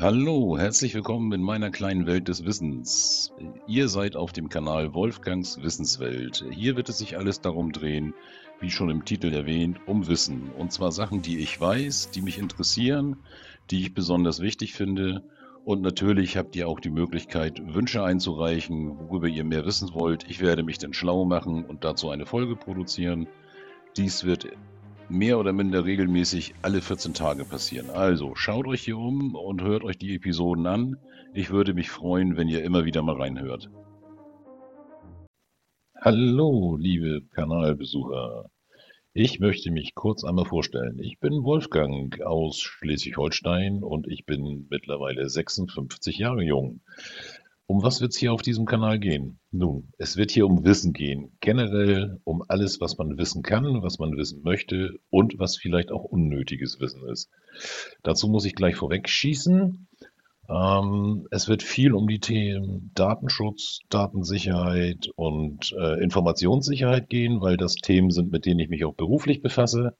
Hallo, herzlich willkommen in meiner kleinen Welt des Wissens. Ihr seid auf dem Kanal Wolfgangs Wissenswelt. Hier wird es sich alles darum drehen, wie schon im Titel erwähnt, um Wissen. Und zwar Sachen, die ich weiß, die mich interessieren, die ich besonders wichtig finde. Und natürlich habt ihr auch die Möglichkeit, Wünsche einzureichen, worüber ihr mehr wissen wollt. Ich werde mich dann schlau machen und dazu eine Folge produzieren. Dies wird mehr oder minder regelmäßig alle 14 Tage passieren. Also schaut euch hier um und hört euch die Episoden an. Ich würde mich freuen, wenn ihr immer wieder mal reinhört. Hallo, liebe Kanalbesucher. Ich möchte mich kurz einmal vorstellen. Ich bin Wolfgang aus Schleswig-Holstein und ich bin mittlerweile 56 Jahre jung. Um was wird es hier auf diesem Kanal gehen? Nun, es wird hier um Wissen gehen. Generell um alles, was man wissen kann, was man wissen möchte und was vielleicht auch unnötiges Wissen ist. Dazu muss ich gleich vorweg schießen. Ähm, es wird viel um die Themen Datenschutz, Datensicherheit und äh, Informationssicherheit gehen, weil das Themen sind, mit denen ich mich auch beruflich befasse.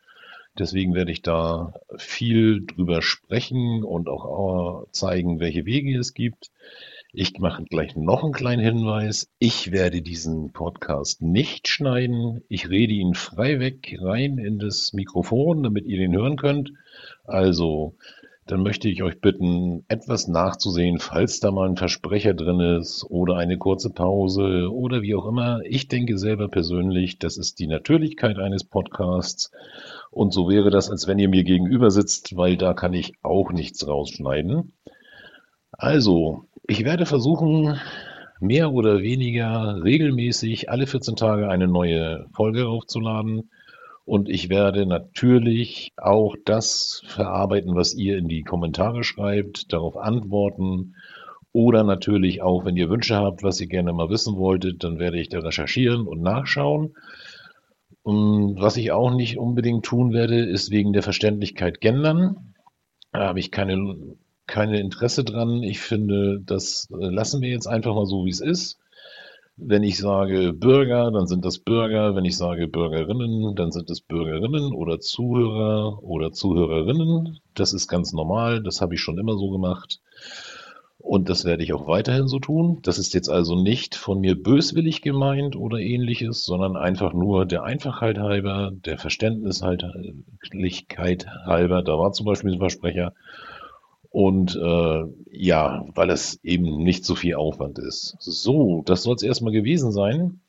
Deswegen werde ich da viel drüber sprechen und auch zeigen, welche Wege es gibt. Ich mache gleich noch einen kleinen Hinweis. Ich werde diesen Podcast nicht schneiden. Ich rede ihn frei weg rein in das Mikrofon, damit ihr den hören könnt. Also, dann möchte ich euch bitten, etwas nachzusehen, falls da mal ein Versprecher drin ist oder eine kurze Pause oder wie auch immer. Ich denke selber persönlich, das ist die Natürlichkeit eines Podcasts. Und so wäre das, als wenn ihr mir gegenüber sitzt, weil da kann ich auch nichts rausschneiden. Also, ich werde versuchen, mehr oder weniger regelmäßig alle 14 Tage eine neue Folge aufzuladen. Und ich werde natürlich auch das verarbeiten, was ihr in die Kommentare schreibt, darauf antworten. Oder natürlich auch, wenn ihr Wünsche habt, was ihr gerne mal wissen wolltet, dann werde ich da recherchieren und nachschauen. Und was ich auch nicht unbedingt tun werde, ist wegen der Verständlichkeit gendern. Da habe ich keine keine Interesse dran. Ich finde, das äh, lassen wir jetzt einfach mal so, wie es ist. Wenn ich sage Bürger, dann sind das Bürger. Wenn ich sage Bürgerinnen, dann sind es Bürgerinnen oder Zuhörer oder Zuhörerinnen. Das ist ganz normal. Das habe ich schon immer so gemacht. Und das werde ich auch weiterhin so tun. Das ist jetzt also nicht von mir böswillig gemeint oder ähnliches, sondern einfach nur der Einfachheit halber, der Verständnislichkeit halber. Da war zum Beispiel ein Versprecher. Und äh, ja, weil es eben nicht so viel Aufwand ist. So, das soll es erstmal gewesen sein.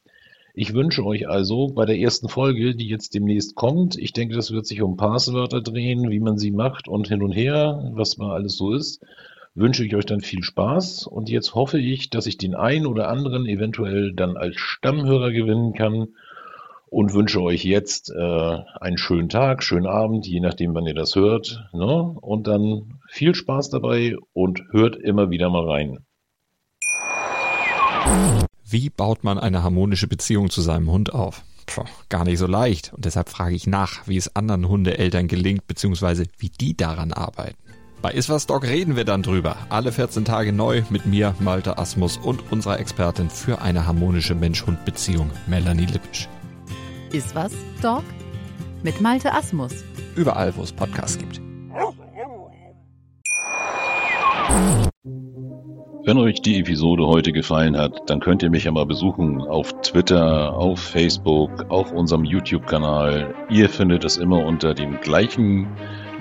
Ich wünsche euch also bei der ersten Folge, die jetzt demnächst kommt, ich denke, das wird sich um Passwörter drehen, wie man sie macht und hin und her, was mal alles so ist, wünsche ich euch dann viel Spaß. Und jetzt hoffe ich, dass ich den einen oder anderen eventuell dann als Stammhörer gewinnen kann und wünsche euch jetzt äh, einen schönen Tag, schönen Abend, je nachdem, wann ihr das hört. Ne? Und dann viel Spaß dabei und hört immer wieder mal rein. Wie baut man eine harmonische Beziehung zu seinem Hund auf? Puh, gar nicht so leicht. Und deshalb frage ich nach, wie es anderen Hundeeltern gelingt, beziehungsweise wie die daran arbeiten. Bei Iswas Dog reden wir dann drüber. Alle 14 Tage neu mit mir, Malte Asmus und unserer Expertin für eine harmonische Mensch-Hund-Beziehung, Melanie Lippisch. Ist was, Dog? Mit Malte Asmus. Überall, wo es Podcasts gibt. Wenn euch die Episode heute gefallen hat, dann könnt ihr mich ja mal besuchen auf Twitter, auf Facebook, auf unserem YouTube-Kanal. Ihr findet es immer unter dem gleichen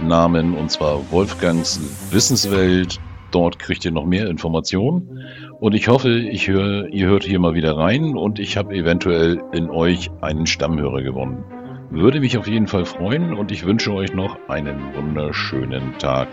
Namen und zwar Wolfgangs Wissenswelt. Dort kriegt ihr noch mehr Informationen. Und ich hoffe, ich höre, ihr hört hier mal wieder rein und ich habe eventuell in euch einen Stammhörer gewonnen. Würde mich auf jeden Fall freuen und ich wünsche euch noch einen wunderschönen Tag.